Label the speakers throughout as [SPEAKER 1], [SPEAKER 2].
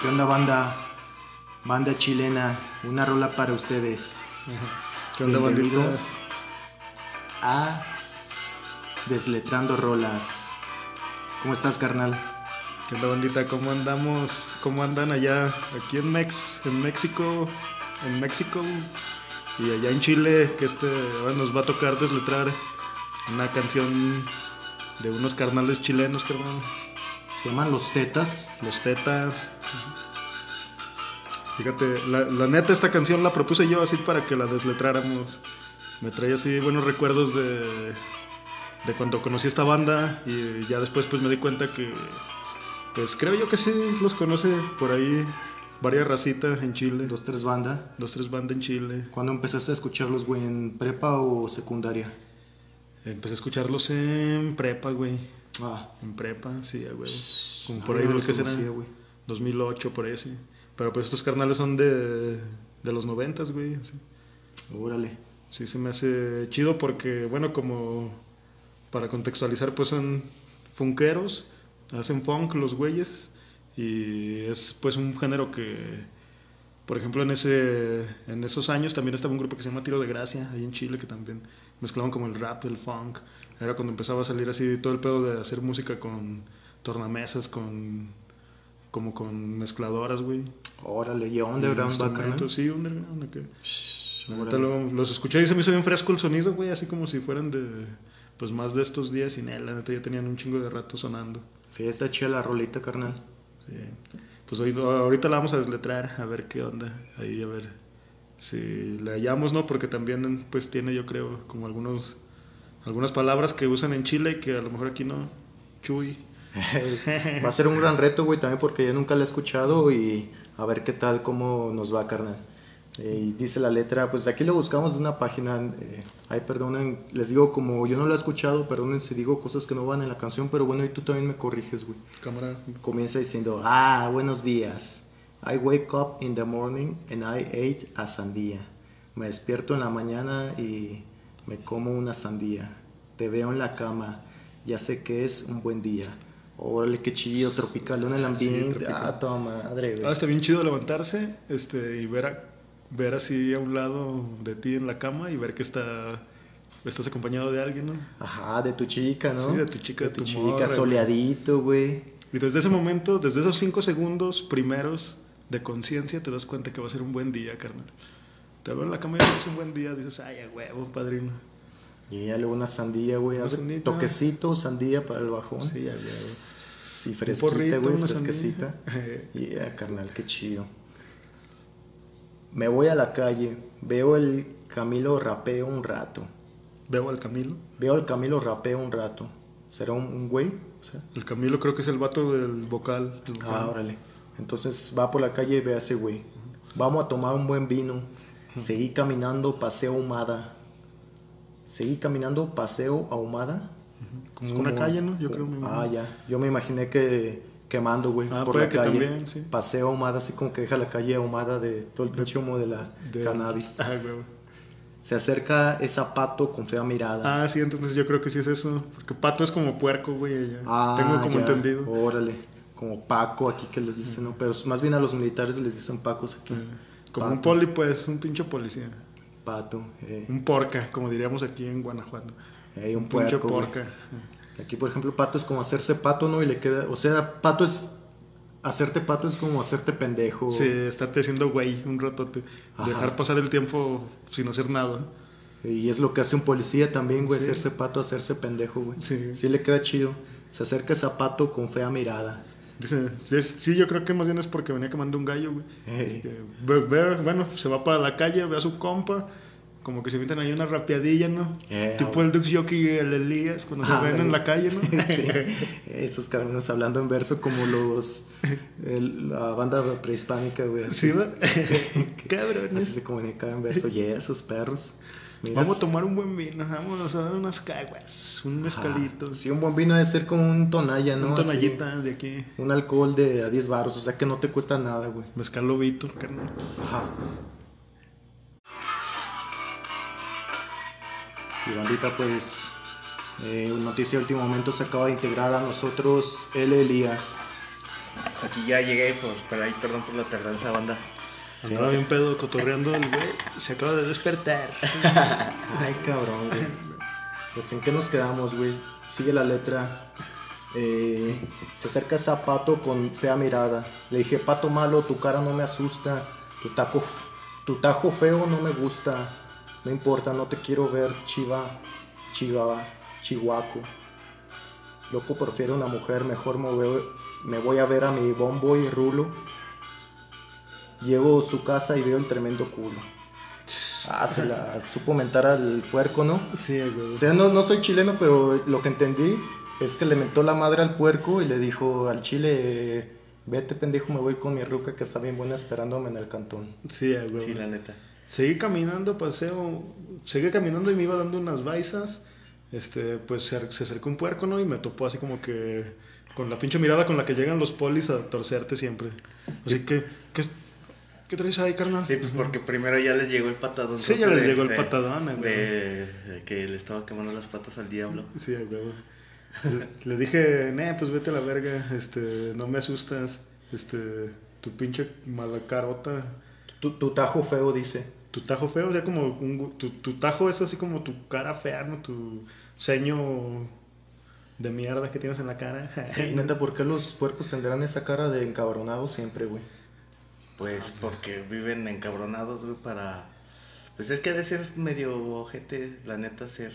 [SPEAKER 1] ¿Qué onda banda? Banda chilena, una rola para ustedes.
[SPEAKER 2] ¿Qué onda,
[SPEAKER 1] Bienvenidos a Desletrando Rolas. ¿Cómo estás, carnal?
[SPEAKER 2] ¿Qué onda, bandita? ¿Cómo andamos? ¿Cómo andan allá? Aquí en Mex, en México, en México y allá en Chile, que este ahora nos va a tocar desletrar una canción de unos carnales chilenos, carnal.
[SPEAKER 1] Se llaman Los Tetas.
[SPEAKER 2] Los Tetas. Fíjate, la, la neta esta canción la propuse yo así para que la desletráramos. Me trae así buenos recuerdos de, de cuando conocí esta banda y ya después pues me di cuenta que pues creo yo que sí los conoce por ahí varias racitas en Chile.
[SPEAKER 1] Dos, tres banda.
[SPEAKER 2] Dos, tres bandas en Chile.
[SPEAKER 1] ¿Cuándo empezaste a escucharlos, güey? ¿En prepa o secundaria?
[SPEAKER 2] Empecé a escucharlos en prepa, güey.
[SPEAKER 1] Ah,
[SPEAKER 2] En prepa, sí, güey. Como
[SPEAKER 1] ah,
[SPEAKER 2] por ahí
[SPEAKER 1] yo
[SPEAKER 2] lo
[SPEAKER 1] los
[SPEAKER 2] que será.
[SPEAKER 1] conocía, güey.
[SPEAKER 2] 2008, por ahí, sí. Pero pues estos carnales son de, de los noventas, güey. así.
[SPEAKER 1] Órale.
[SPEAKER 2] Sí, se me hace chido porque, bueno, como para contextualizar, pues son funkeros, hacen funk los güeyes y es pues un género que, por ejemplo, en ese en esos años también estaba un grupo que se llama Tiro de Gracia, ahí en Chile, que también mezclaban como el rap, el funk. Era cuando empezaba a salir así todo el pedo de hacer música con tornamesas, con como con mezcladoras, güey.
[SPEAKER 1] Órale. ¿Y underground va, carnal?
[SPEAKER 2] Instrumentos, Sí, underground, acá. Lo- los escuché y se me hizo bien fresco el sonido, güey, así como si fueran de, pues más de estos días y la neta ya tenían un chingo de rato sonando.
[SPEAKER 1] Sí, está chida la rolita, carnal.
[SPEAKER 2] Sí. Pues hoy, ahorita la vamos a desletrar, a ver qué onda, ahí a ver si la hallamos, ¿no? Porque también, pues tiene yo creo como algunos, algunas palabras que usan en Chile y que a lo mejor aquí no, chuy.
[SPEAKER 1] Va a ser un gran reto, güey, también porque yo nunca la he escuchado y a ver qué tal, cómo nos va, carnal. Eh, dice la letra, pues aquí lo buscamos de una página. eh, ay, perdonen, les digo, como yo no la he escuchado, perdonen si digo cosas que no van en la canción, pero bueno, y tú también me corriges, güey.
[SPEAKER 2] Cámara.
[SPEAKER 1] Comienza diciendo, ah, buenos días. I wake up in the morning and I ate a sandía. Me despierto en la mañana y me como una sandía. Te veo en la cama, ya sé que es un buen día. Órale, qué chido, tropical en el ambiente. ah, madre, güey.
[SPEAKER 2] Ah, está bien chido levantarse este, y ver, a- ver así a un lado de ti en la cama y ver que está, estás acompañado de alguien, ¿no?
[SPEAKER 1] Ajá, de tu chica, ¿no?
[SPEAKER 2] Sí, de tu chica,
[SPEAKER 1] de
[SPEAKER 2] de
[SPEAKER 1] tu
[SPEAKER 2] tu
[SPEAKER 1] chica, soleadito, güey.
[SPEAKER 2] Y desde ese momento, desde esos cinco segundos primeros de conciencia, te das cuenta que va a ser un buen día, carnal. Te veo en la cama y es un buen día, dices, ay, a huevo, padrino.
[SPEAKER 1] Y ya luego una sandía, güey. Hace. Toquecito, sandía para el bajón.
[SPEAKER 2] Sí, a huevo.
[SPEAKER 1] Sí, fresquita, güey, fresquecita. Y ya, carnal, qué chido. Me voy a la calle, veo el Camilo rapeo un rato.
[SPEAKER 2] Veo al Camilo.
[SPEAKER 1] Veo al Camilo rapeo un rato. ¿Será un, un güey? O sea,
[SPEAKER 2] El Camilo creo que es el vato del vocal.
[SPEAKER 1] ah, órale. Entonces va por la calle y ve a ese güey. Vamos a tomar un buen vino. Seguí caminando, paseo ahumada. Seguí caminando, paseo ahumada.
[SPEAKER 2] Como una calle, ¿no? Yo creo. me
[SPEAKER 1] Ah, ya. Yo me imaginé que quemando, güey,
[SPEAKER 2] Ah,
[SPEAKER 1] por la calle.
[SPEAKER 2] también, sí.
[SPEAKER 1] Paseo ahumada, así como que deja la calle ahumada de todo el pinche humo de la
[SPEAKER 2] De-
[SPEAKER 1] cannabis.
[SPEAKER 2] Ah.
[SPEAKER 1] Se acerca ese pato con fea mirada.
[SPEAKER 2] Ah, sí, entonces yo creo que sí es eso. Porque pato es como puerco, güey.
[SPEAKER 1] Ah,
[SPEAKER 2] Tengo como
[SPEAKER 1] ya.
[SPEAKER 2] entendido.
[SPEAKER 1] Órale. Como Paco aquí que les dicen, ¿no? Pero más bien a los militares les dicen Pacos aquí.
[SPEAKER 2] Como
[SPEAKER 1] Pato.
[SPEAKER 2] un poli, pues, un pinche policía.
[SPEAKER 1] Pato. Eh,
[SPEAKER 2] Un porca, como diríamos aquí en Guanajuato.
[SPEAKER 1] eh, un,
[SPEAKER 2] pinche
[SPEAKER 1] puerco.
[SPEAKER 2] porca.
[SPEAKER 1] Aquí, por ejemplo, pato es como hacerse pato, ¿no? Y le queda. O sea, pato es. Hacerte pato es como hacerte pendejo.
[SPEAKER 2] Sí, estarte haciendo güey un ratote.
[SPEAKER 1] Ajá.
[SPEAKER 2] Dejar pasar el tiempo sin hacer nada.
[SPEAKER 1] Y es lo que hace un policía también, güey.
[SPEAKER 2] Sí.
[SPEAKER 1] Hacerse pato, hacerse pendejo, güey.
[SPEAKER 2] Sí.
[SPEAKER 1] Sí le queda chido. Se acerca ese pato con fea mirada.
[SPEAKER 2] Dice, sí, yo creo que más bien es porque venía quemando un gallo, güey.
[SPEAKER 1] Ey.
[SPEAKER 2] Así que, ve- ve- bueno, se va para la calle, ve a su compa, como que se avientan ahí una rapeadilla, ¿no?
[SPEAKER 1] Eh,
[SPEAKER 2] tipo el Dux Yoki y el Elías cuando
[SPEAKER 1] Ah,
[SPEAKER 2] se ven en la calle, ¿no?
[SPEAKER 1] sí. Esos cabrones hablando en verso como los. el- la banda prehispánica, güey. así.
[SPEAKER 2] Sí, ¿va?
[SPEAKER 1] Así
[SPEAKER 2] Cabrones.
[SPEAKER 1] se comunicaba en verso. Y esos perros. Mira,
[SPEAKER 2] Vamos a tomar un buen vino, vámonos a dar unas caguas, un mezcalito,
[SPEAKER 1] Ajá. Sí, un buen vino debe ser como un tonalla, ¿no?
[SPEAKER 2] un
[SPEAKER 1] Así,
[SPEAKER 2] tonallita de aquí,
[SPEAKER 1] un alcohol de a 10 baros, o sea que no te cuesta nada, güey.
[SPEAKER 2] mezcal lobito, carnal.
[SPEAKER 1] Ajá. Y bandita, pues, eh, noticia de último momento se acaba de integrar a nosotros el Elías.
[SPEAKER 3] pues aquí ya llegué, pues, pero ahí perdón por la tardanza, banda.
[SPEAKER 2] Andaba bien pedo cotorreando el güey. Se acaba de despertar.
[SPEAKER 1] Ay, cabrón, güey. Pues en qué nos quedamos, güey. Sigue la letra. Eh, se acerca esa pato con fea mirada. Le dije, pato malo, tu cara no me asusta. Tu taco, tu tajo feo no me gusta. No importa, no te quiero ver, chiva, chiva, chihuaco. Loco, prefiero una mujer, mejor me voy, me voy a ver a mi bombo y rulo. Llego a su casa y veo el tremendo culo. Ah, se la supo mentar al puerco, ¿no?
[SPEAKER 2] Sí, güey.
[SPEAKER 1] O sea, no, no soy chileno, pero lo que entendí es que le mentó la madre al puerco y le dijo al chile, vete pendejo, me voy con mi ruca que está bien buena esperándome en el cantón.
[SPEAKER 2] Sí, güey.
[SPEAKER 3] Sí, la neta.
[SPEAKER 2] Seguí caminando, paseo, seguí caminando y me iba dando unas baisas. Este, pues se, se acercó un puerco, ¿no? Y me topó así como que con la pinche mirada con la que llegan los polis a torcerte siempre. Así que, ¿qué, qué traes ahí, carnal?
[SPEAKER 3] Sí, pues porque primero ya les llegó el patadón.
[SPEAKER 2] Sí, ya les llegó el patadón, güey.
[SPEAKER 3] De, de que le estaba quemando las patas al diablo.
[SPEAKER 2] Sí, güey. Le dije, nee, pues vete a la verga, este, no me asustas, este, tu pinche mala carota.
[SPEAKER 1] Tu, tu tajo feo, dice.
[SPEAKER 2] Tu tajo feo, o sea, como un, tu, tu tajo es así como tu cara fea, ¿no? Tu ceño de mierda que tienes en la cara.
[SPEAKER 1] Sí, neta, ¿por qué los puercos tendrán esa cara de encabronados siempre, güey?
[SPEAKER 3] Pues porque viven encabronados, güey, para... Pues es que ha de ser medio ojete, la neta, ser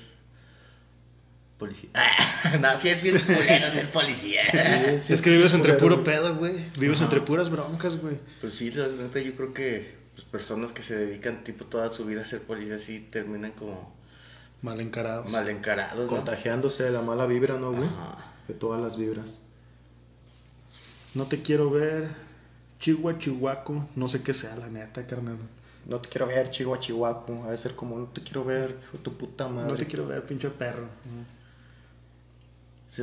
[SPEAKER 3] policía. no, sí es bien culero ser policía.
[SPEAKER 1] Sí, sí,
[SPEAKER 2] es que
[SPEAKER 1] sí
[SPEAKER 2] vives
[SPEAKER 1] es
[SPEAKER 2] entre puro pedo, güey. Vives entre puras broncas, güey.
[SPEAKER 3] Pues sí, la neta, yo creo que pues, personas que se dedican tipo toda su vida a ser policía sí terminan como
[SPEAKER 2] Mal encarados.
[SPEAKER 3] mal encarados, ¿no?
[SPEAKER 1] Contagiándose de la mala vibra, ¿no, güey?
[SPEAKER 3] Ajá.
[SPEAKER 1] De todas las vibras.
[SPEAKER 2] No te quiero ver, chihuahua, chihuaco, no sé qué sea, la neta, carnal.
[SPEAKER 1] No te quiero ver, chihuahua, chihuaco. Ha de ser como, no te quiero ver, hijo de tu puta madre.
[SPEAKER 2] No te quiero ver, pinche perro.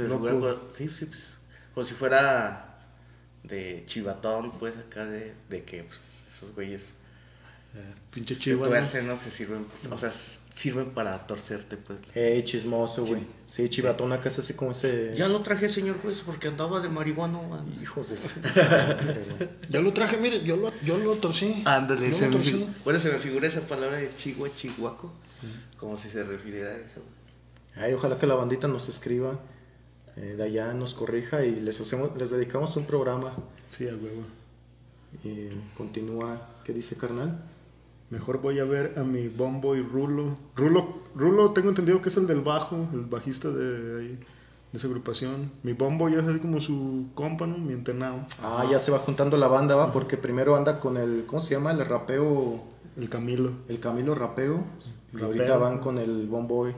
[SPEAKER 3] Figura como- sí, sí, pues, como si fuera de chivatón, pues, acá de, de que, pues, esos güeyes
[SPEAKER 2] pinche
[SPEAKER 3] se
[SPEAKER 2] chihuahua.
[SPEAKER 3] no se sirven, o sea, sirven para torcerte, pues.
[SPEAKER 1] Ey, chismoso, güey. Sí, chivatona, que es así como ese...
[SPEAKER 3] Ya lo traje, señor juez, porque andaba de marihuana.
[SPEAKER 1] Hijos de güey.
[SPEAKER 2] Ya lo traje, mire, yo lo, yo lo torcí.
[SPEAKER 3] Ándale,
[SPEAKER 2] Yo
[SPEAKER 3] se
[SPEAKER 2] lo
[SPEAKER 3] me, bueno, se me figura esa palabra de chihua, chihuaco, como si se refiriera a eso.
[SPEAKER 1] Ay, ojalá que la bandita nos escriba eh, de allá, nos corrija y les hacemos, les dedicamos un programa.
[SPEAKER 2] Sí, a huevo.
[SPEAKER 1] Y continúa, ¿qué dice carnal?
[SPEAKER 2] Mejor voy a ver a mi Bombo y Rulo. Rulo, Rulo tengo entendido que es el del bajo, el bajista de, esa agrupación. Mi Bombo ya es así como su compa, ¿no? Mi entenado.
[SPEAKER 1] Ah, ya se va juntando la banda, va, porque primero anda con el, ¿cómo se llama? El rapeo,
[SPEAKER 2] El Camilo.
[SPEAKER 1] el Camilo Rapeo. Y ahorita van con el Bomboy.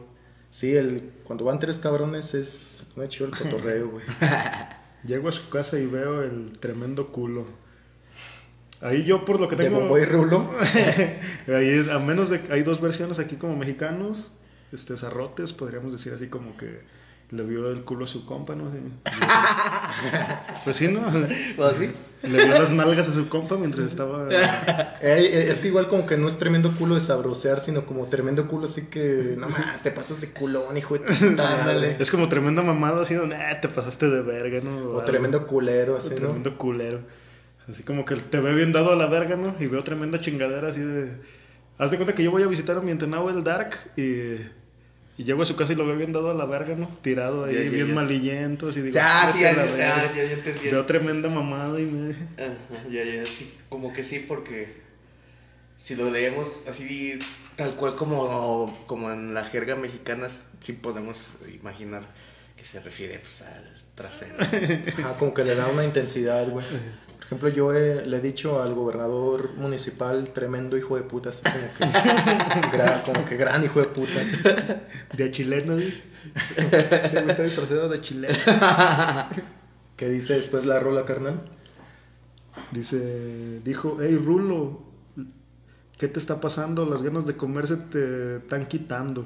[SPEAKER 1] Sí, el, cuando van tres cabrones es muy chido el cotorreo, güey.
[SPEAKER 2] Llego a su casa y veo el tremendo culo. Ahí yo por lo que
[SPEAKER 1] De
[SPEAKER 2] tengo...
[SPEAKER 1] Bomboy Rulo.
[SPEAKER 2] Ahí, a menos de hay dos versiones aquí como mexicanos, este zarrotes, podríamos decir así como que le vio el culo a su compa, ¿no? Sí. Pues sí, ¿no?
[SPEAKER 3] ¿O así?
[SPEAKER 2] Le vio las nalgas a su compa mientras estaba...
[SPEAKER 1] Eh, es que igual como que no es tremendo culo de sabrosear, sino como tremendo culo así que, no más, te pasas de culón, hijo de.
[SPEAKER 3] Ándale.
[SPEAKER 2] Es como tremenda mamada así, donde "Ah, te pasaste de verga, ¿no?
[SPEAKER 1] O tremendo culero,
[SPEAKER 2] O
[SPEAKER 1] así, ¿no?
[SPEAKER 2] tremendo culero. Así como que te ve bien dado a la verga, ¿no? Y veo tremenda chingadera así de... Haz de cuenta que yo voy a visitar a mi entrenado el Dark y... Y llego a su casa y lo veo bien dado a la verga, ¿no? Tirado ahí,
[SPEAKER 3] Ya, ya,
[SPEAKER 2] bien
[SPEAKER 3] ya.
[SPEAKER 2] malillento, así digo...
[SPEAKER 3] Ya,
[SPEAKER 2] "Vete
[SPEAKER 3] sí,
[SPEAKER 2] a
[SPEAKER 3] ya, ya,
[SPEAKER 2] verga".
[SPEAKER 3] ya, ya entendí.
[SPEAKER 2] Veo tremenda mamada y me...
[SPEAKER 3] Ajá, ya, ya, sí, como que sí, porque si lo leemos así, tal cual como, como en la jerga mexicana, sí podemos imaginar que se refiere pues, al trasero.
[SPEAKER 1] Ajá, como que le da una intensidad, güey. Por ejemplo, yo he- le he dicho al gobernador municipal, tremendo hijo de puta, así como que, gra- como que gran hijo de puta.
[SPEAKER 2] De chileno, ¿sí? Sí, me está disfrazado de chileno.
[SPEAKER 1] ¿Qué dice después la rola, carnal?
[SPEAKER 2] Dice, dijo, hey Rulo, ¿qué te está pasando? Las ganas de comerse te están quitando.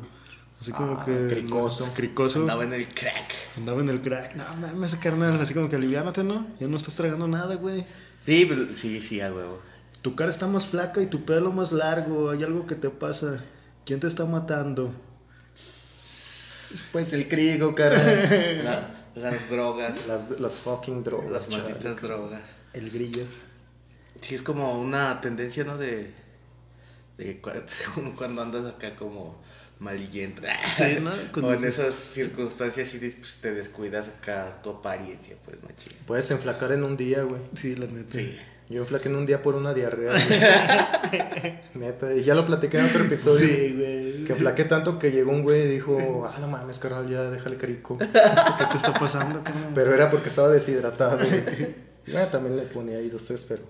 [SPEAKER 2] Así como
[SPEAKER 1] Ah,
[SPEAKER 2] que...
[SPEAKER 1] cricoso.
[SPEAKER 2] Cricoso.
[SPEAKER 3] Andaba en el crack.
[SPEAKER 2] Andaba en el crack. No mames, carnal. Así como que aliviánate, ¿no? Ya no estás tragando nada, güey.
[SPEAKER 3] Sí, pues, sí, sí, a huevo.
[SPEAKER 2] Tu cara está más flaca y tu pelo más largo. Hay algo que te pasa. ¿Quién te está matando?
[SPEAKER 1] Pues el crigo, carnal.
[SPEAKER 3] La, Las drogas.
[SPEAKER 1] Las, las fucking drogas.
[SPEAKER 3] Las malditas drogas.
[SPEAKER 2] El grillo.
[SPEAKER 3] Sí, es como una tendencia, ¿no? De, de cuando andas acá como malillento.
[SPEAKER 2] Sí, ¿no?
[SPEAKER 3] o en esas circunstancias sí pues, te descuidas acá tu apariencia, pues, machín.
[SPEAKER 1] Puedes enflacar en un día, güey.
[SPEAKER 2] Sí, la neta.
[SPEAKER 3] Sí.
[SPEAKER 1] Yo enflaqué en un día por una diarrea. güey. Neta, y ya lo platiqué en otro episodio.
[SPEAKER 2] Sí, güey.
[SPEAKER 1] Que enflaqué tanto que llegó un güey y dijo, ah, no mames, carnal, ya déjale crico.
[SPEAKER 2] ¿Qué te está pasando, carnal?
[SPEAKER 1] Pero era porque estaba deshidratado. güey. Bueno, también le ponía ahí dos, tres, pero...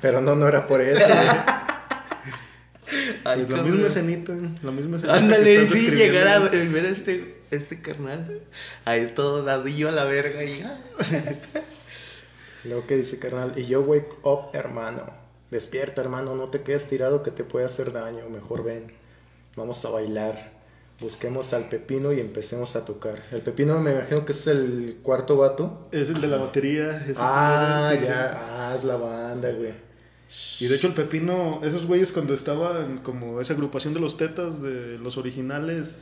[SPEAKER 1] Pero no, no era por eso. güey.
[SPEAKER 3] Ay,
[SPEAKER 2] Pues la misma escenita, la misma escenita.
[SPEAKER 3] Ándale, sí, llegar a ver a este, este carnal. Ahí todo dadillo a la verga y. ah.
[SPEAKER 1] Luego que dice, carnal, y yo wake up, hermano. Despierta, hermano, no te quedes tirado que te puede hacer daño. Mejor ven, vamos a bailar. Busquemos al Pepino y empecemos a tocar. El Pepino me imagino que es el cuarto vato.
[SPEAKER 2] Es el de la batería.
[SPEAKER 1] Ah, ya, ah, es la banda, güey.
[SPEAKER 2] Y de hecho el Pepino, esos güeyes cuando estaba en como esa agrupación de los tetas, de los originales,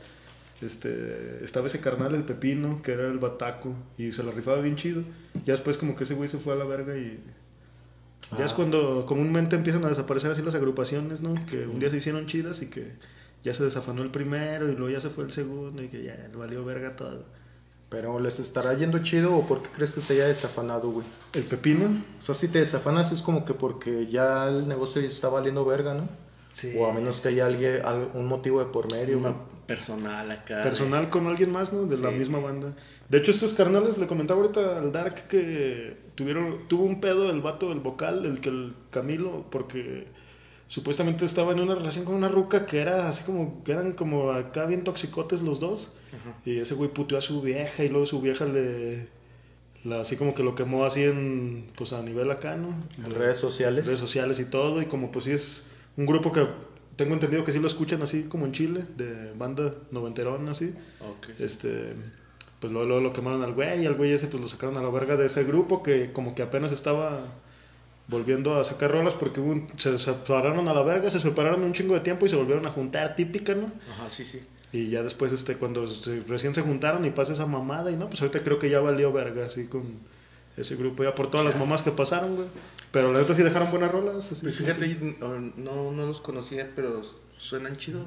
[SPEAKER 2] este, estaba ese carnal, el Pepino, que era el bataco, y se la rifaba bien chido. Ya después como que ese güey se fue a la verga y... Ya
[SPEAKER 1] Ah.
[SPEAKER 2] es cuando comúnmente empiezan a desaparecer así las agrupaciones, ¿no? Que un día se hicieron chidas y que ya se desafanó el primero y luego ya se fue el segundo y que ya valió verga todo.
[SPEAKER 1] Pero ¿les estará yendo chido o por qué crees que se haya desafanado, güey?
[SPEAKER 2] El Pepino,
[SPEAKER 1] O sea, si te desafanas es como que porque ya el negocio está valiendo verga, ¿no?
[SPEAKER 2] sí.
[SPEAKER 1] O a menos que haya alguien, al- un motivo de por medio, güey.
[SPEAKER 3] Personal acá.
[SPEAKER 2] personal con alguien más, ¿no? De la misma banda. De hecho, estos carnales le comentaba ahorita al Dark que tuvieron, tuvo un pedo el vato, el vocal, el que el Camilo, porque supuestamente estaba en una relación con una ruca que era así como, que eran como acá bien toxicotes los dos.
[SPEAKER 3] Ajá.
[SPEAKER 2] Y ese güey puteó a su vieja y luego su vieja le, la- así como que lo quemó así en, pues a nivel acá, ¿no?
[SPEAKER 1] En redes sociales.
[SPEAKER 2] redes sociales y todo, y como pues sí es un grupo que tengo entendido que sí lo escuchan así como en Chile, de banda noventerona así,
[SPEAKER 3] Ok.
[SPEAKER 2] este, pues luego, luego lo quemaron al güey, y al güey ese pues lo sacaron a la verga de ese grupo que como que apenas estaba volviendo a sacar rolas porque un- se separaron a la verga, se separaron un chingo de tiempo y se volvieron a juntar, típica, ¿no?
[SPEAKER 3] Ajá, sí, sí.
[SPEAKER 2] Y ya después, este, cuando se- recién se juntaron y pasa esa mamada, y no, pues ahorita creo que ya valió verga, así con ese grupo, ya por todas las mamás que pasaron, güey. Pero la neta sí dejaron buenas rolas. Así,
[SPEAKER 3] Pues fíjate, no, no los conocía, pero suenan chido.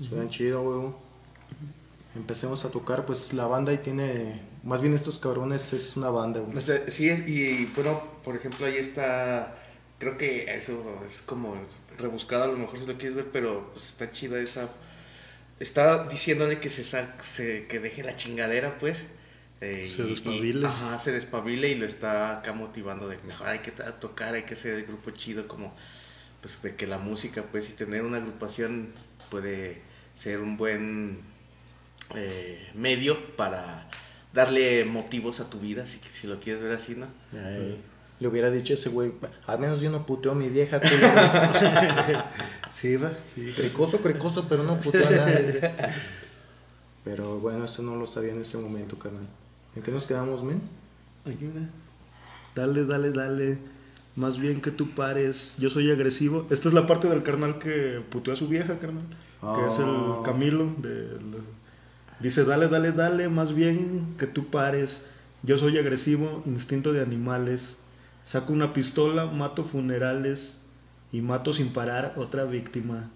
[SPEAKER 1] Suenan chido, güey. Empecemos a tocar, pues la banda ahí tiene... Más bien estos cabrones es una banda, güey.
[SPEAKER 3] O sea, sí, es, y bueno, por ejemplo, ahí está. Creo que eso es como rebuscado, a lo mejor si lo quieres ver, pero pues, está chida esa. Está diciéndole que se, se que deje la chingadera, pues. eh,
[SPEAKER 2] Se
[SPEAKER 3] y- y-
[SPEAKER 2] despabile.
[SPEAKER 3] ajá, se despabile y lo está acá motivando de que mejor hay que tocar, hay que hacer el grupo chido, como pues de que la música, pues, y tener una agrupación puede ser un buen eh, medio para darle motivos a tu vida, si, si lo quieres ver así, ¿no?
[SPEAKER 1] Ay, le hubiera dicho ese güey, al menos yo no puteo a mi vieja, culero".
[SPEAKER 2] Sí, va. Sí,
[SPEAKER 1] Cricoso, cricoso, pero no puteo a nadie. Pero bueno, eso no lo sabía en ese momento, carnal. ¿En qué nos quedamos, men?
[SPEAKER 2] Ayuda. Dale, dale, dale. Más bien que tú pares. Yo soy agresivo. Esta es la parte del carnal que puteó a su vieja, carnal. Que es el
[SPEAKER 1] Oh.
[SPEAKER 2] Camilo. del- Dice, dale, dale, dale. Más bien que tú pares. Yo soy agresivo, instinto de animales. Saco una pistola, mato funerales. Y mato sin parar otra víctima.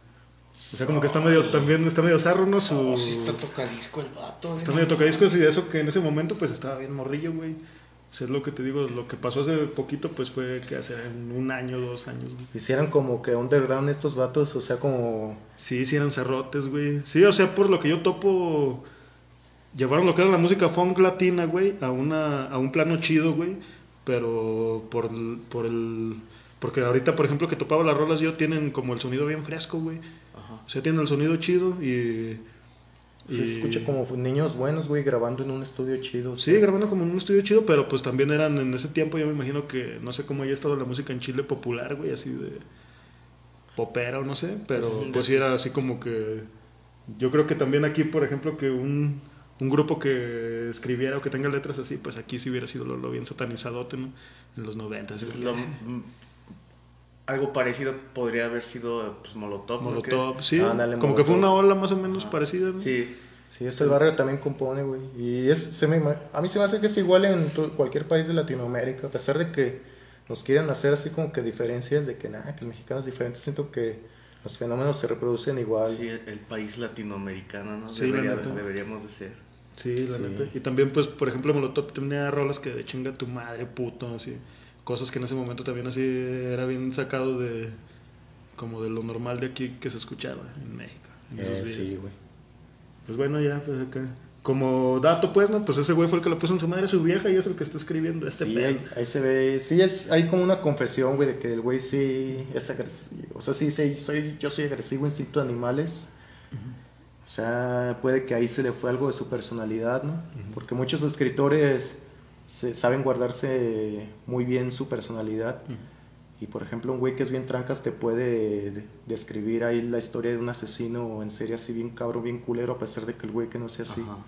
[SPEAKER 2] O sea, como que está medio, también está medio zarro, ¿no? Su...
[SPEAKER 3] Oh, sí está tocadisco el vato.
[SPEAKER 2] Está
[SPEAKER 3] ¿eh?
[SPEAKER 2] medio tocadiscos y eso que en ese momento pues estaba bien morrillo, güey. O sea, es lo que te digo, lo que pasó hace poquito pues fue que hace un año, dos años, güey.
[SPEAKER 1] Hicieran como que underground estos vatos, o sea, como...
[SPEAKER 2] Sí, sí eran cerrotes, güey. Sí, o sea, por lo que yo topo, llevaron lo que era la música funk latina, güey, a, una, a un plano chido, güey. Pero por, el- por el... Porque ahorita, por ejemplo, que topaba las rolas yo, tienen como el sonido bien fresco, güey.
[SPEAKER 3] Ajá.
[SPEAKER 2] O sea, tienen el sonido chido y...
[SPEAKER 1] Se escucha como niños buenos, güey, grabando en un estudio chido.
[SPEAKER 2] Sí, grabando como en un estudio chido, pero pues también eran en ese tiempo, yo me imagino que no sé cómo haya estado la música en Chile popular, güey, así de popera o no sé, pero
[SPEAKER 3] Sí.
[SPEAKER 2] pues sí era así como que yo creo que también aquí, por ejemplo, que un, un grupo que escribiera o que tenga letras así, pues aquí sí hubiera sido lo, lo bien satanizadote, ¿no? En los 90.
[SPEAKER 3] Lo- mm, algo parecido podría haber sido pues, Molotov. ¿no
[SPEAKER 2] Molotov, sí.
[SPEAKER 1] Ándale,
[SPEAKER 2] como que fue una ola más o menos parecida, ¿no?
[SPEAKER 3] Sí,
[SPEAKER 1] Sí, es el barrio también compone, güey. Y es, se me, a mí se me hace que es igual en to- cualquier país de Latinoamérica, a pesar de que nos quieren hacer así como que diferencias de que nada, que el mexicano es diferente, siento que los fenómenos se reproducen igual.
[SPEAKER 3] sí, el país latinoamericano, ¿no?
[SPEAKER 2] Sí,
[SPEAKER 3] Debería- deberíamos de ser.
[SPEAKER 2] Sí, la
[SPEAKER 1] Sí.
[SPEAKER 2] neta. Y también, pues, por ejemplo, Molotov tenía rolas que de chinga tu madre, puto, así. Cosas que en ese momento también así era bien sacado de... Como de lo normal de aquí que se escuchaba en México. En
[SPEAKER 1] Eh, sí, güey.
[SPEAKER 2] Pues bueno, ya, pues acá. Como dato, pues, ¿no? Pues ese güey fue el que le puso en su madre a su vieja y es el que está escribiendo este
[SPEAKER 1] Sí,
[SPEAKER 2] pedo.
[SPEAKER 1] ahí, ahí se ve, sí, es, hay como una confesión, güey, de que el güey sí es agresivo. O sea, sí, sí, soy, yo soy agresivo, instinto de animales. O sea, puede que ahí se le fue algo de su personalidad, ¿no? Porque muchos escritores se, saben guardarse muy bien su personalidad. Y por ejemplo, un güey que es bien trancas te puede de- describir ahí la historia de un asesino en serie así bien cabrón, bien culero, a pesar de que el güey que no sea así.
[SPEAKER 3] Ajá.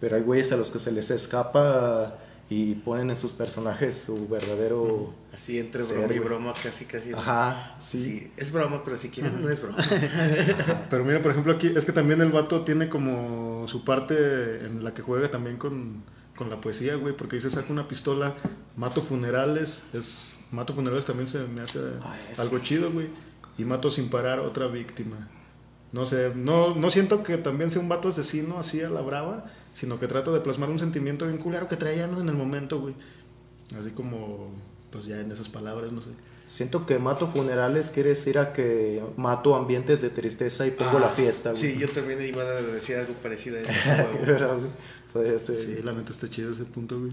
[SPEAKER 1] Pero hay güeyes a los que se les escapa y ponen en sus personajes su verdadero...
[SPEAKER 3] Así entre
[SPEAKER 1] Ser,
[SPEAKER 3] broma y broma, casi, casi.
[SPEAKER 1] Ajá, sí.
[SPEAKER 3] Sí, es broma, pero si quieren no es broma.
[SPEAKER 2] Pero mira, por ejemplo, aquí es que también el vato tiene como su parte en la que juega también con, con la poesía, güey, porque se saca una pistola, mato funerales, es mato funerales también se me hace
[SPEAKER 1] Ah, es-
[SPEAKER 2] algo chido, güey, y mato sin parar otra víctima. No sé, no, no siento que también sea un vato asesino así a la brava, sino que trata de plasmar un sentimiento bien culero que traía ¿no? en el momento, güey. Así como, pues ya en esas palabras, no sé.
[SPEAKER 1] Siento que mato funerales quiere decir a que mato ambientes de tristeza y pongo la fiesta, güey.
[SPEAKER 3] Sí, yo también iba a decir algo parecido a eso.
[SPEAKER 1] Podría ser.
[SPEAKER 2] Sí, la neta está chido ese punto, güey.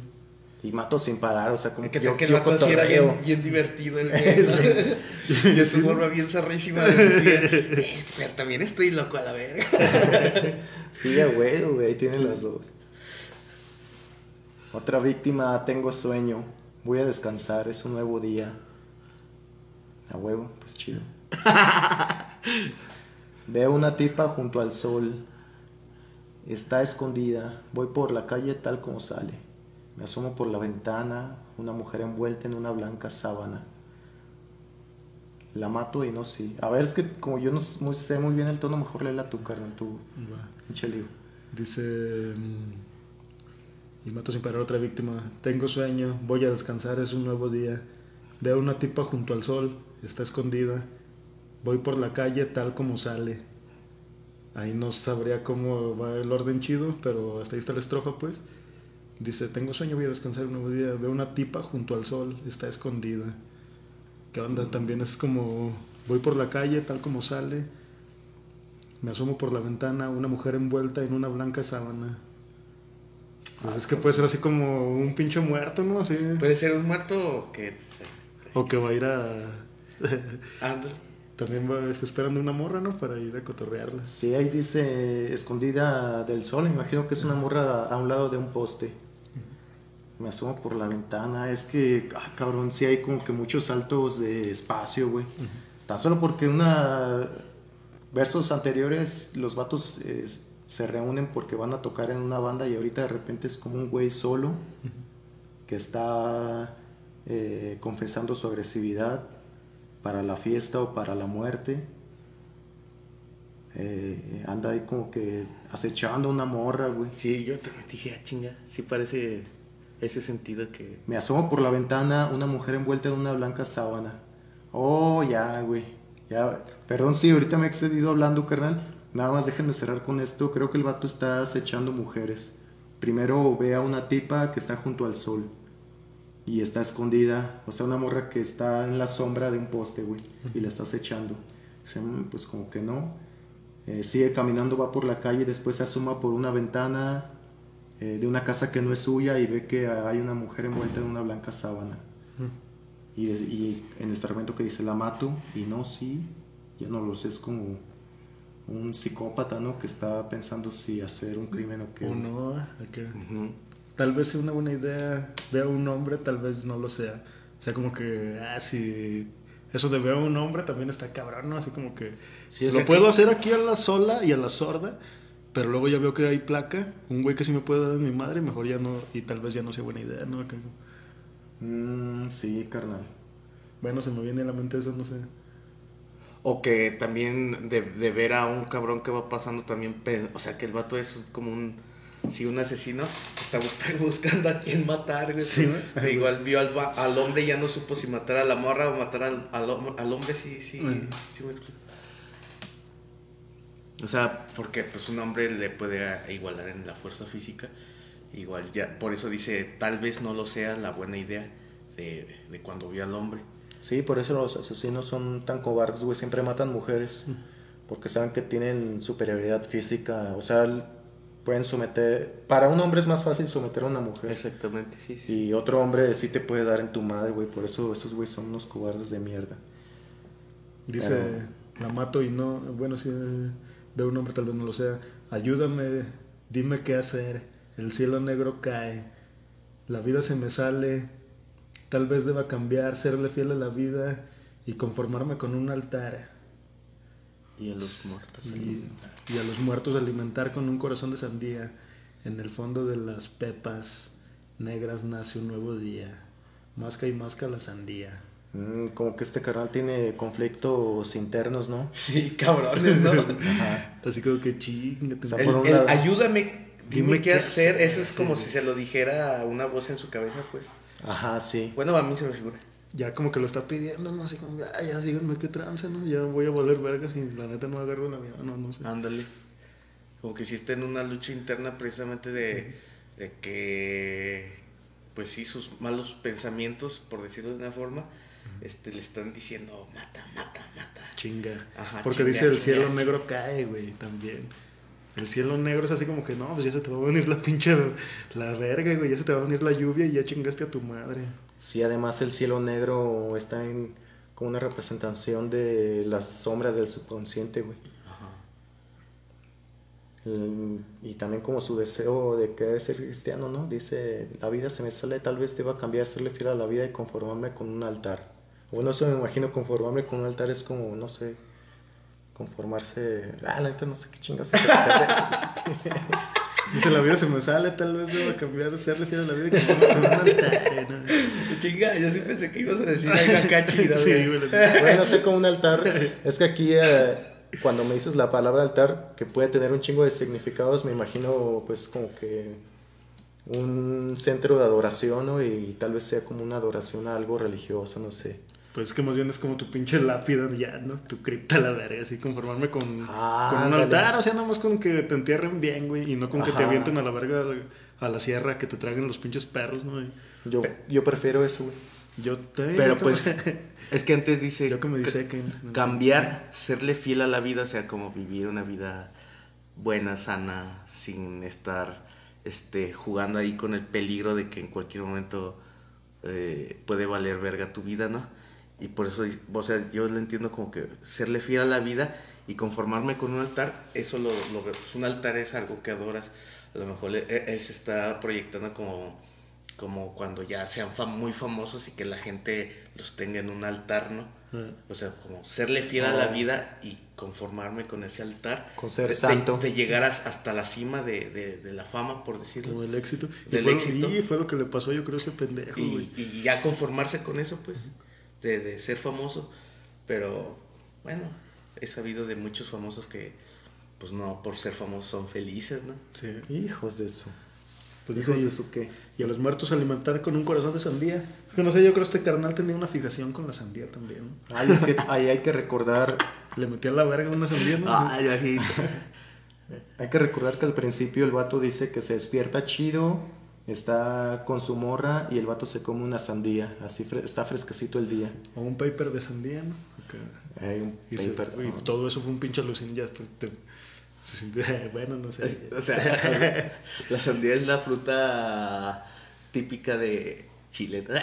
[SPEAKER 1] Y mato sin parar, o sea, como
[SPEAKER 3] Que,
[SPEAKER 1] yo,
[SPEAKER 3] que
[SPEAKER 1] yo cotorreo.
[SPEAKER 3] bien, bien divertido el güey, ¿no? Y su forma bien zarrísima le decía, "Eh, pero también estoy loco a la verga.
[SPEAKER 1] Sí, a huevo, güey, ahí tienen las dos. Otra víctima, tengo sueño, voy a descansar, es un nuevo día. A huevo, pues chido. Veo una tipa junto al sol, está escondida, voy por la calle tal como sale. Me asomo por la ventana, una mujer envuelta en una blanca sábana. La mato y no sé. A ver, es que como yo no sé muy bien el tono, mejor léela tú, carnal, tú, pinche.
[SPEAKER 2] Dice. mm, Y mato sin parar otra víctima. Tengo sueño, voy a descansar, es un nuevo día. Veo una tipa junto al sol, está escondida. Voy por la calle tal como sale. Ahí no sabría cómo va el orden chido, pero hasta ahí está la estrofa, pues. Dice: Tengo sueño, voy a descansar, un nuevo día. Veo una tipa junto al sol, está escondida. ¿Qué onda? También es como: Voy por la calle tal como sale. Me asomo por la ventana, una mujer envuelta en una blanca sábana. Pues es que puede ser así como un pinche muerto, ¿no? Así.
[SPEAKER 3] Puede ser un muerto que...
[SPEAKER 2] O que va a ir a.
[SPEAKER 3] Anda.
[SPEAKER 2] También va, está esperando una morra, ¿no? Para ir a cotorrearla.
[SPEAKER 1] Sí, ahí dice escondida del sol, imagino que es una morra a un lado de un poste. Me asomo por la ventana, es que, ah, cabrón, sí hay como que muchos saltos de espacio, güey. Tan solo porque una... Versos anteriores, los vatos eh, se reúnen porque van a tocar en una banda y ahorita de repente es como un güey solo que está eh, confesando su agresividad para la fiesta o para la muerte. Eh, anda ahí como que acechando una morra, güey.
[SPEAKER 3] Sí, yo también dije, ah, chinga, sí parece ese sentido que...
[SPEAKER 1] Me asomo por la ventana, una mujer envuelta en una blanca sábana. Oh, ya, güey. Ya, perdón, sí, ahorita me he excedido hablando, carnal. Nada más déjenme cerrar con esto. Creo que el vato está acechando mujeres. Primero ve a una tipa que está junto al sol y está escondida. O sea, una morra que está en la sombra de un poste, güey, y la está acechando. Dice, "Mm, pues como que no. Eh, sigue caminando, va por la calle, después se asoma por una ventana eh, de una casa que no es suya y ve que hay una mujer envuelta en una blanca sábana. Y, y en el fragmento que dice la mato, y no, sí, ya no lo sé, es como un psicópata, ¿no? Que está pensando si hacer un crimen o qué.
[SPEAKER 2] O no, acá.
[SPEAKER 3] Ujú.
[SPEAKER 2] Tal vez sea una buena idea. Veo un hombre, tal vez no lo sea. O sea, como que, ah, si. Eso de veo un hombre también está cabrón, ¿no? Así como que.
[SPEAKER 3] Sí, o
[SPEAKER 2] lo
[SPEAKER 3] sea
[SPEAKER 2] puedo
[SPEAKER 3] que-
[SPEAKER 2] hacer aquí a la sola y a la sorda. Pero luego ya veo que hay placa. Un güey que sí me puede dar mi madre. Mejor ya no. Y tal vez ya no sea buena idea, ¿no?
[SPEAKER 1] Mm, sí, carnal.
[SPEAKER 2] Bueno, se me viene a la mente eso, no sé.
[SPEAKER 3] O que también de, de ver a un cabrón que va pasando también, o sea, que el vato es como un, sí, un asesino, está bus- buscando a quién matar, güey.
[SPEAKER 2] Sí, ¿no?
[SPEAKER 3] Que igual vio al, al hombre y ya no supo si matar a la morra o matar al, al, hom- al hombre, sí, sí, sí. O sea, porque pues un hombre le puede a- igualar en la fuerza física, igual ya, por eso dice, tal vez no lo sea la buena idea de, de cuando vio al hombre.
[SPEAKER 1] Sí, por eso los asesinos son tan cobardes, güey. Siempre matan mujeres. Porque saben que tienen superioridad física. O sea, pueden someter. Para un hombre es más fácil someter a una mujer.
[SPEAKER 3] Exactamente, sí, sí.
[SPEAKER 1] Y otro hombre sí te puede dar en tu madre, güey. Por eso esos güey son unos cobardes de mierda.
[SPEAKER 2] Dice,
[SPEAKER 1] Pero-
[SPEAKER 2] la mato y no, bueno, si veo un hombre, tal vez no lo sea. Ayúdame, dime qué hacer. El cielo negro cae, la vida se me sale. Tal vez deba cambiar, serle fiel a la vida y conformarme con un altar.
[SPEAKER 3] Y a los muertos.
[SPEAKER 2] Y, y a los muertos alimentar con un corazón de sandía. En el fondo de las pepas negras nace un nuevo día. Masca y masca la sandía.
[SPEAKER 1] Mm, como que este carnal tiene conflictos internos, ¿no?
[SPEAKER 3] Sí, cabrones, ¿no?
[SPEAKER 1] Ajá.
[SPEAKER 2] Así como que.
[SPEAKER 1] O sea, lado-
[SPEAKER 3] ayúdame, dime, qué hacer. Eso es
[SPEAKER 2] sí.
[SPEAKER 3] como si se lo dijera a una voz en su cabeza, pues.
[SPEAKER 1] Ajá, sí.
[SPEAKER 3] Bueno, a mí se me figura.
[SPEAKER 2] ya como que lo está pidiendo, ¿no? Así como, "Ay, ya díganme qué trance, ¿no? Ya voy a valer vergas y la neta no agarro la vida, no, no sé.
[SPEAKER 3] Ándale. Como que si está en una lucha interna precisamente de, de que, pues sí, sus malos pensamientos, por decirlo de una forma, este, le están diciendo, mata, mata, mata.
[SPEAKER 2] Chinga.
[SPEAKER 3] Ajá,
[SPEAKER 2] Porque
[SPEAKER 3] chinga,
[SPEAKER 2] dice el
[SPEAKER 3] chinga.
[SPEAKER 2] cielo negro cae, güey, también. El cielo negro es así como que, no, pues ya se te va a venir la pinche, la verga, güey, ya se te va a venir la lluvia y ya chingaste a tu madre.
[SPEAKER 1] Sí, además el cielo negro está en como una representación de las sombras del subconsciente, güey.
[SPEAKER 3] Ajá.
[SPEAKER 1] Y también como su deseo de querer ser cristiano, ¿no? Dice, la vida se me sale, tal vez te va a cambiar, serle fiel a la vida y conformarme con un altar. Bueno, eso me imagino, conformarme con un altar es como, no sé, conformarse... Ah, la neta no sé qué chingas. se.
[SPEAKER 2] Dice, la vida se me sale, tal vez deba cambiar, serle fiel a la vida y que no me un altar, ¿no?
[SPEAKER 3] Chinga, yo sí pensé que ibas a decir algo acá chido.
[SPEAKER 2] Sí,
[SPEAKER 3] güey.
[SPEAKER 1] Bueno, sé como un altar. Es que aquí, eh, cuando me dices la palabra altar, que puede tener un chingo de significados, me imagino, pues, como que un centro de adoración, ¿no? Y tal vez sea como una adoración a algo religioso, no sé.
[SPEAKER 2] Pues es que más bien es como tu pinche lápida ya, ¿no? Tu cripta a la verga, así conformarme con,
[SPEAKER 1] Ah,
[SPEAKER 2] con un altar, o sea, nada más con que te entierren bien, güey, y no con que te avienten a la verga a la sierra, que te traguen los pinches perros, ¿no? Y
[SPEAKER 1] Yo, yo prefiero eso, güey.
[SPEAKER 2] yo también.
[SPEAKER 3] Pero pues, es que antes dice...
[SPEAKER 2] yo que me
[SPEAKER 3] ca-
[SPEAKER 2] disequen.
[SPEAKER 3] cambiar, serle fiel a la vida, o sea, como vivir una vida buena, sana, sin estar este, jugando ahí con el peligro de que en cualquier momento eh, puede valer verga tu vida, ¿no? Y por eso, o sea, yo lo entiendo como que serle fiel a la vida y conformarme con un altar, eso lo, lo veo. Pues un altar es algo que adoras. A lo mejor él, él se está proyectando como, como cuando ya sean fam- muy famosos y que la gente los tenga en un altar, ¿no?
[SPEAKER 2] Ah,
[SPEAKER 3] O sea, como serle fiel a la vida y conformarme con ese altar.
[SPEAKER 1] Con ser
[SPEAKER 3] de,
[SPEAKER 1] santo.
[SPEAKER 3] De, de llegar as- hasta la cima de, de- de la fama, por
[SPEAKER 2] Como
[SPEAKER 3] decirlo.
[SPEAKER 2] el éxito. Y fue,
[SPEAKER 3] éxito.
[SPEAKER 2] Y fue lo que le pasó, yo creo, a ese pendejo,
[SPEAKER 3] y ya conformarse con eso, pues, de, de ser famoso. Pero, bueno, he sabido de muchos famosos que, pues no, por ser famosos son felices, ¿no?
[SPEAKER 2] Sí.
[SPEAKER 1] Hijos de eso.
[SPEAKER 2] Pues dice,
[SPEAKER 1] Hijos de
[SPEAKER 2] y,
[SPEAKER 1] su qué.
[SPEAKER 2] y a los muertos alimentar con un corazón de sandía. Es que no sé, yo creo que este carnal tenía una fijación con la sandía también. ¿no?
[SPEAKER 1] Ay, es que ahí hay que recordar,
[SPEAKER 2] Le metía a la verga una sandía, ¿no?
[SPEAKER 3] Ay, ajito.
[SPEAKER 1] hay que recordar que al principio el vato dice que se despierta chido, está con su morra y el vato se come una sandía, así fre- está fresquecito el día.
[SPEAKER 2] O un paper de sandía, ¿no?
[SPEAKER 1] Hay un
[SPEAKER 2] Y, se- y todo eso fue un pinche alucín, ya hasta te- se bueno, no sé.
[SPEAKER 3] O sea, la sandía es la fruta típica de Chile.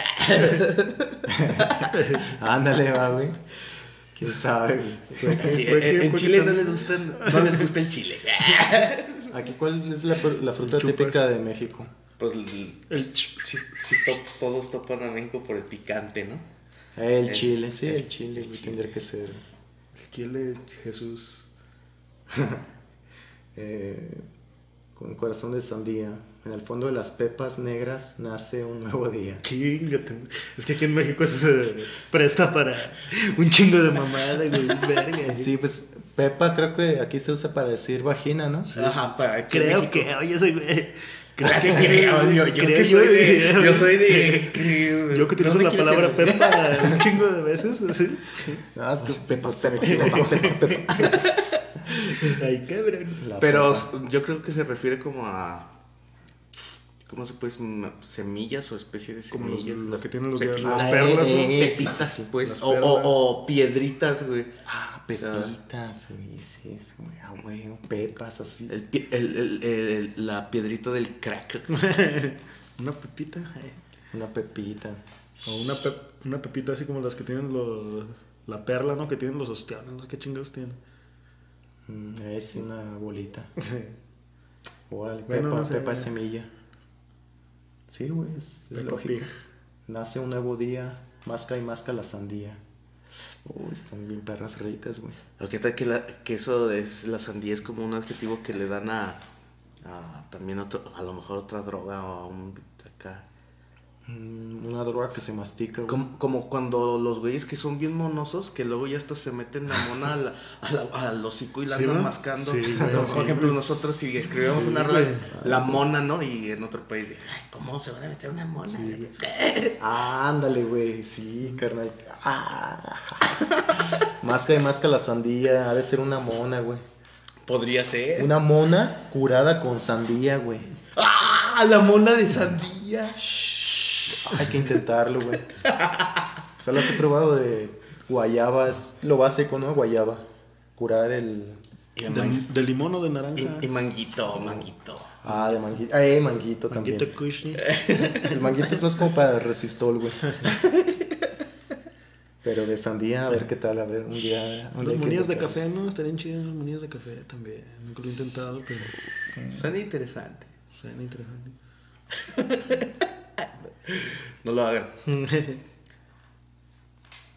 [SPEAKER 1] Ándale, va, güey. ¿Quién sabe, güey?
[SPEAKER 3] Sí, en, Chile no les gusta, no les gusta el chile.
[SPEAKER 1] Aquí, ¿cuál es la, fr- la fruta típica de México?
[SPEAKER 3] Pues
[SPEAKER 2] El
[SPEAKER 3] to- todos topan a México por el picante, ¿no?
[SPEAKER 1] El
[SPEAKER 3] El-
[SPEAKER 1] chile, sí,
[SPEAKER 3] el-
[SPEAKER 1] el chile,
[SPEAKER 3] chile.
[SPEAKER 1] tendría que ser.
[SPEAKER 2] el chile Jesús.
[SPEAKER 1] Eh, con corazón de sandía. En el fondo de las pepas negras nace un nuevo día.
[SPEAKER 2] Chingate. Es que aquí en México eso se presta para un chingo de mamada, güey. Verga.
[SPEAKER 1] Sí, pues pepa creo que aquí se usa para decir vagina, ¿no?
[SPEAKER 3] Ajá, para
[SPEAKER 2] Creo que, oye, soy
[SPEAKER 3] yo, yo
[SPEAKER 2] creo
[SPEAKER 3] que soy de. Yo soy de.
[SPEAKER 2] Yo que utilizo
[SPEAKER 3] ¿Dónde
[SPEAKER 2] la palabra pepa un chingo de veces, así.
[SPEAKER 1] No, es que pepa, pepa, pepa, pepa, pepa.
[SPEAKER 2] Ay, cabrón.
[SPEAKER 3] Pero
[SPEAKER 1] pepa.
[SPEAKER 3] yo creo que se refiere como a. ¿Cómo se puede? Semillas o especie de
[SPEAKER 2] Como los-
[SPEAKER 3] semillas.
[SPEAKER 2] lo
[SPEAKER 3] las
[SPEAKER 2] que tienen los
[SPEAKER 3] pepitas.
[SPEAKER 2] las perlas,
[SPEAKER 1] eh,
[SPEAKER 2] ¿no?
[SPEAKER 1] eh,
[SPEAKER 3] Pepitas,
[SPEAKER 1] sí,
[SPEAKER 3] pues.
[SPEAKER 2] las
[SPEAKER 3] O,
[SPEAKER 2] perlas.
[SPEAKER 3] o, o piedritas, güey.
[SPEAKER 1] Ah, pepitas, güey, es, güey, ah, güey, pepas así.
[SPEAKER 3] El, el, el- la piedrita del crack.
[SPEAKER 2] Una pepita. ay.
[SPEAKER 1] Una pepita.
[SPEAKER 2] O una, pep- una pepita así como las que tienen los... La perla, ¿no? Que tienen los ostiones, no qué chingados tienen.
[SPEAKER 1] Mm, Es una bolita. Órale,
[SPEAKER 2] Bueno,
[SPEAKER 1] pepa,
[SPEAKER 2] no sé.
[SPEAKER 1] pepa semilla. Sí, güey, es, es lógico.
[SPEAKER 2] Pig.
[SPEAKER 1] Nace un nuevo día, masca y masca la sandía. Uy, están bien perras ricas, güey.
[SPEAKER 3] ¿O qué tal que, la, que eso es la sandía es como un adjetivo que le dan a, a también otro, a lo mejor otra droga o a un acá?
[SPEAKER 1] Mm, Una droga que se mastica.
[SPEAKER 3] Como, como cuando los güeyes que son bien monosos, que luego ya hasta se meten la mona a la- a la- al hocico y la
[SPEAKER 2] Sí,
[SPEAKER 3] andan mascando.
[SPEAKER 2] Sí,
[SPEAKER 3] Por
[SPEAKER 2] sí,
[SPEAKER 3] ejemplo,
[SPEAKER 2] güey.
[SPEAKER 3] nosotros si escribíamos
[SPEAKER 2] Sí,
[SPEAKER 3] una rola, la mona, ¿no? Y en otro país, ay, ¿cómo se van a meter una mona?
[SPEAKER 1] Ah, ándale, güey, sí, carnal. Ah. Masca y masca la sandía, ha de ser una mona, güey.
[SPEAKER 3] Podría ser.
[SPEAKER 1] Una mona curada con sandía, güey.
[SPEAKER 3] ¡Ah! La mona de sandía.
[SPEAKER 1] Hay que intentarlo, güey. Solo has probado de guayaba, es lo básico, ¿no? Guayaba. Curar el...
[SPEAKER 2] De,
[SPEAKER 3] man-
[SPEAKER 2] de limón o de naranja.
[SPEAKER 3] y- y manguito, manguito.
[SPEAKER 1] Ah, de manguito. Ah, eh, manguito también.
[SPEAKER 2] Manguito kush, ¿no?
[SPEAKER 1] El manguito es más como para el resistol, güey. Pero de sandía, a ver qué tal, a ver, un día... un
[SPEAKER 2] Los de café, ¿no? Estarían chidas las monillas de café también. Nunca lo he intentado, pero
[SPEAKER 3] Suena interesante.
[SPEAKER 2] suena interesante.
[SPEAKER 3] No lo hagan.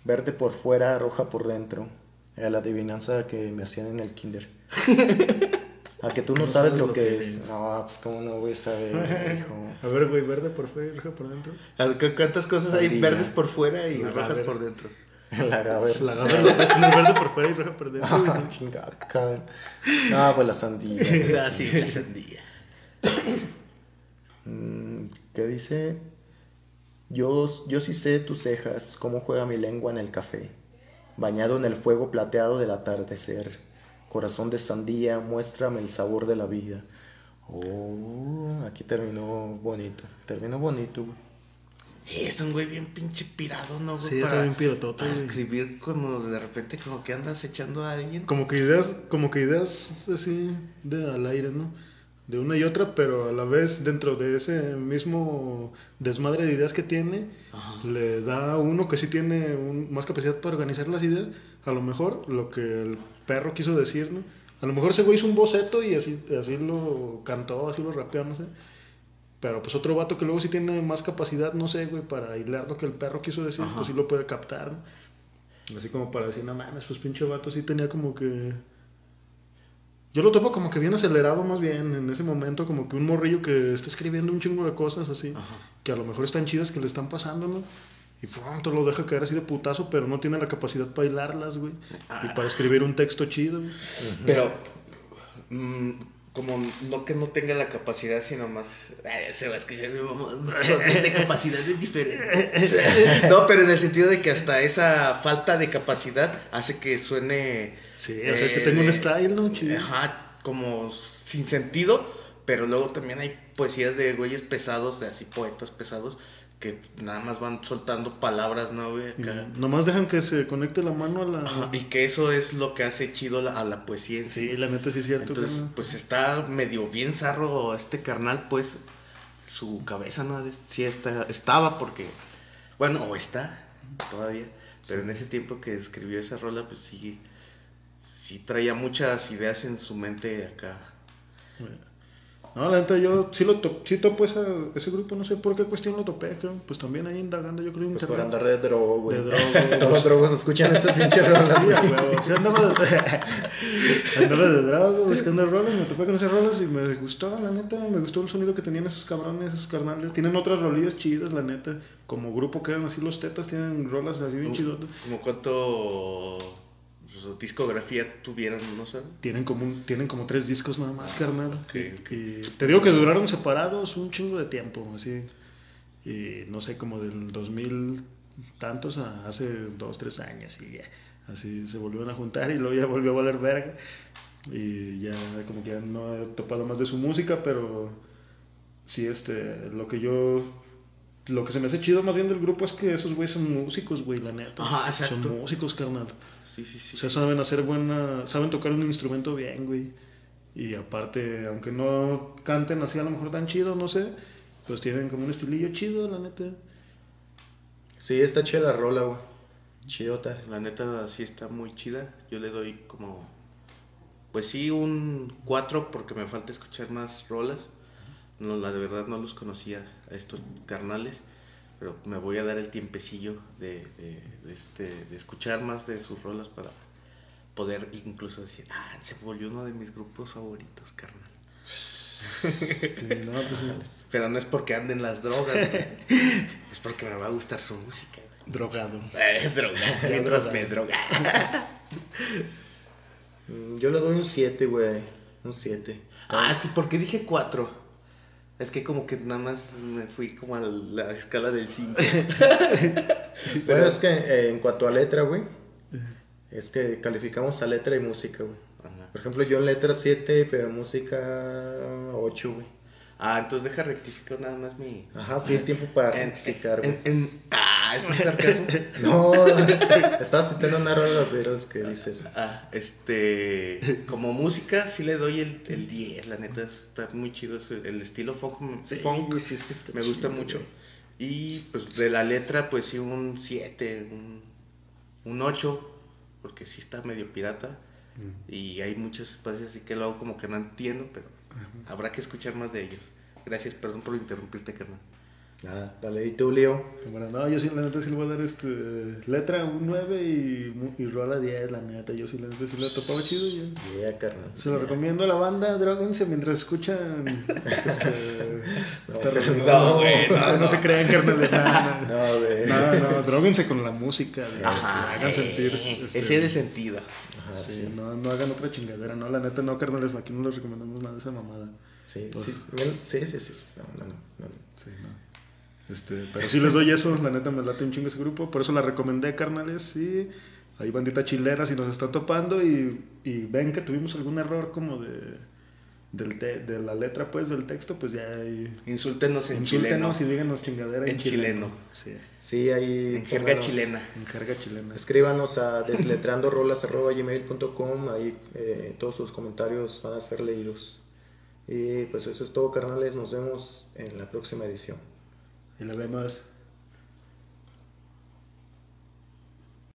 [SPEAKER 1] Verde por fuera, roja por dentro. Era la adivinanza que me hacían en el kinder. A que tú no, sabes, lo que, es. No, pues cómo no voy a saber, hijo.
[SPEAKER 2] A ver, güey, verde por fuera y roja por dentro.
[SPEAKER 3] ¿Cu- ¿Cuántas cosas hay verdes por fuera y rojas
[SPEAKER 2] gaber.
[SPEAKER 3] por dentro?
[SPEAKER 1] La gaber.
[SPEAKER 2] La puedes tener verde por fuera y roja por dentro.
[SPEAKER 1] Ah, chingada, cabrón. No, pues la sandía.
[SPEAKER 3] Ah,
[SPEAKER 1] sí.
[SPEAKER 3] la sandía.
[SPEAKER 1] Mm, ¿Qué dice? Yo, yo sí sé tus cejas, cómo juega mi lengua en el café, bañado en el fuego plateado del atardecer. Corazón de sandía, muéstrame el sabor de la vida. Oh, aquí terminó bonito. Terminó bonito, güey.
[SPEAKER 3] Es un güey bien pinche pirado, ¿no? güey?
[SPEAKER 2] Sí, está bien
[SPEAKER 3] Para escribir como de repente como que andas echando a alguien.
[SPEAKER 2] Como que ideas, como que ideas así de al aire, ¿no? De una y otra, pero a la vez dentro de ese mismo desmadre de ideas que tiene,
[SPEAKER 3] Ajá.
[SPEAKER 2] le da a uno que sí tiene un- más capacidad para organizar las ideas, a lo mejor lo que el perro quiso decir, ¿no? A lo mejor ese güey hizo un boceto y así, así lo cantó, así lo rapeó, no sé. Pero pues otro vato que luego sí tiene más capacidad, no sé, güey, para hilar lo que el perro quiso decir,
[SPEAKER 3] Ajá.
[SPEAKER 2] pues sí lo puede captar, ¿no? Así como para decir, no mames, pues pinche vato sí tenía como que... Yo lo topo como que bien acelerado más bien en ese momento, como que un morrillo que está escribiendo un chingo de cosas así,
[SPEAKER 3] Ajá.
[SPEAKER 2] que a lo mejor están chidas que le están pasando, ¿no? Y pronto lo deja caer así de putazo, pero no tiene la capacidad para hilarlas, güey. Y para escribir un texto chido, güey.
[SPEAKER 3] Pero, mm, como no que no tenga la capacidad, sino más. Ay, se va a escuchar mi mamá. De capacidades diferentes. No, pero en el sentido de que hasta esa falta de capacidad hace que suene.
[SPEAKER 2] Sí, o sea, que
[SPEAKER 3] eh,
[SPEAKER 2] tenga un
[SPEAKER 3] de-
[SPEAKER 2] style, ¿no? Chido.
[SPEAKER 3] Ajá, como sin sentido, pero luego también hay poesías de güeyes pesados, de así poetas pesados, que nada más van soltando palabras, ¿no, güey?
[SPEAKER 2] Y
[SPEAKER 3] Acá.
[SPEAKER 2] nomás dejan que se conecte la mano a la...
[SPEAKER 3] Ajá, y que eso es lo que hace chido la- a la poesía en sí.
[SPEAKER 2] Sí, la neta sí es cierto.
[SPEAKER 3] Entonces,
[SPEAKER 2] carnal.
[SPEAKER 3] pues está medio bien zarro este carnal, pues su cabeza no sí está, estaba porque, bueno, o está todavía, pero en ese tiempo que escribió esa rola, pues sí, sí traía muchas ideas en su mente acá.
[SPEAKER 2] No, la neta, yo sí lo to sí topo esa, ese grupo, no sé por qué cuestión lo topé, creo. Pues también ahí indagando, yo creo,
[SPEAKER 1] Pues por andar de drogo, güey.
[SPEAKER 2] De drogo,
[SPEAKER 1] Todos los drogos escuchan esas pinches rolas,
[SPEAKER 2] Sí,
[SPEAKER 1] güey.
[SPEAKER 2] Sí, andaba de, andaba de drogo, buscando rolas, me topé con esas rolas y me gustó, la neta, me gustó el sonido que tenían esos cabrones, esos carnales. Tienen otras rolillas chidas, la neta. Como grupo que eran así los tetas, tienen rolas así bien chidotas.
[SPEAKER 3] Como cuánto pues, discografía tuvieron, no sé.
[SPEAKER 2] Tienen como, un- tienen como tres discos nada más, carnal.
[SPEAKER 3] ok,
[SPEAKER 2] Y-
[SPEAKER 3] ok.
[SPEAKER 2] Y, te digo que duraron separados un chingo de tiempo, así. Y no sé, como del 2000 tantos a hace dos, tres años. Y ya, así se volvieron a juntar y luego ya volvió a valer verga. Y ya como que ya no he topado más de su música, pero sí, este, lo que yo... Lo que se me hace chido más bien del grupo es que esos güeyes son músicos, güey, la neta.
[SPEAKER 3] Ajá, exacto.
[SPEAKER 2] Son músicos, carnal.
[SPEAKER 3] Sí, sí, sí.
[SPEAKER 2] O sea, saben hacer buena, saben tocar un instrumento bien, güey. Y aparte, aunque no canten así a lo mejor tan chido, no sé, pues tienen como un estilillo chido, la neta.
[SPEAKER 1] Sí, está chida la rola, güey. Chidota.
[SPEAKER 3] La neta sí está muy chida. Yo le doy como. Pues sí, un 4 porque me falta escuchar más rolas. No, la de verdad no los conocía a estos carnales. Pero me voy a dar el tiempecillo de, de, de este, de escuchar más de sus rolas para poder incluso decir, ah, se volvió uno de mis grupos favoritos, carnal.
[SPEAKER 2] Sí, no, pues.
[SPEAKER 3] Pero no es porque anden las drogas, es porque me va a gustar su música.
[SPEAKER 2] drogado.
[SPEAKER 3] Eh, droga, mientras me droga.
[SPEAKER 1] Mm, Yo le doy un 7, güey. Un 7.
[SPEAKER 3] Ah, es que porque dije 4. Es que como que nada más me fui como a la escala del 5.
[SPEAKER 1] Pero es que eh, en cuanto a letra, güey, es que calificamos a letra y música, güey. Por ejemplo, yo en letra 7, pero en música 8, güey.
[SPEAKER 3] Ah, entonces deja rectificar nada más mi...
[SPEAKER 1] Ajá, sí, tiempo para rectificar, güey.
[SPEAKER 3] Ah, ¿eso es sarcasmo?
[SPEAKER 1] No, estaba citando una rola de los que dice eso.
[SPEAKER 3] Ah, este... Como música sí le doy el, el 10, la neta está muy chido. El estilo funk, funk
[SPEAKER 1] sí, es que está
[SPEAKER 3] me gusta mucho.
[SPEAKER 1] güey.
[SPEAKER 3] Y pues de la letra pues sí un 7, un, un 8, porque sí está medio pirata. Y hay muchos espacios así que luego como que no entiendo, pero habrá que escuchar más de ellos. Gracias, perdón por interrumpirte, carnal.
[SPEAKER 1] Nada, dale, ¿y tú, Leo?
[SPEAKER 2] Bueno, no, yo sí, la neta, sí le voy a dar este, letra un 9 y, mu- y rola 10, la neta. Yo sí, la neta, sí le topaba chido. y Yo.
[SPEAKER 1] Yeah, carnal.
[SPEAKER 2] Se lo recomiendo a la banda, droguense mientras escuchan este, esta
[SPEAKER 1] No,
[SPEAKER 3] no, güey, no,
[SPEAKER 2] no,
[SPEAKER 3] no.
[SPEAKER 2] se crean, carnales. No, no.
[SPEAKER 1] No, güey.
[SPEAKER 2] No, no, droguense con la música, güey,
[SPEAKER 3] Ajá,
[SPEAKER 2] hagan
[SPEAKER 3] eh,
[SPEAKER 2] sentir. este,
[SPEAKER 3] Ese es el sentido.
[SPEAKER 1] Ajá,
[SPEAKER 2] sí,
[SPEAKER 1] sí.
[SPEAKER 2] no, no hagan otra chingadera, no, la neta, no, carnales, aquí no les recomendamos nada de esa mamada.
[SPEAKER 1] Sí,
[SPEAKER 2] Pues-
[SPEAKER 1] sí, sí, sí, sí, sí, no, no, no.
[SPEAKER 2] Sí, no. Este, pero sí les doy eso, la neta me late un chingo ese grupo, por eso la recomendé, carnales, y hay bandita chilera si nos están topando y, y ven que tuvimos algún error como de, del te- de la letra, pues, del texto, pues ya ahí
[SPEAKER 3] Insúltenos en
[SPEAKER 2] insúltenos y
[SPEAKER 3] chileno.
[SPEAKER 2] díganos chingadera en,
[SPEAKER 3] En chileno.
[SPEAKER 2] Sí,
[SPEAKER 1] Sí, ahí.
[SPEAKER 3] En jerga chilena.
[SPEAKER 2] en carga chilena.
[SPEAKER 1] Escríbanos a desletrandorolas.gmail.com, ahí eh, todos sus comentarios van a ser leídos. Y pues eso es todo, carnales. Nos vemos en la próxima edición.
[SPEAKER 2] Y la vemos.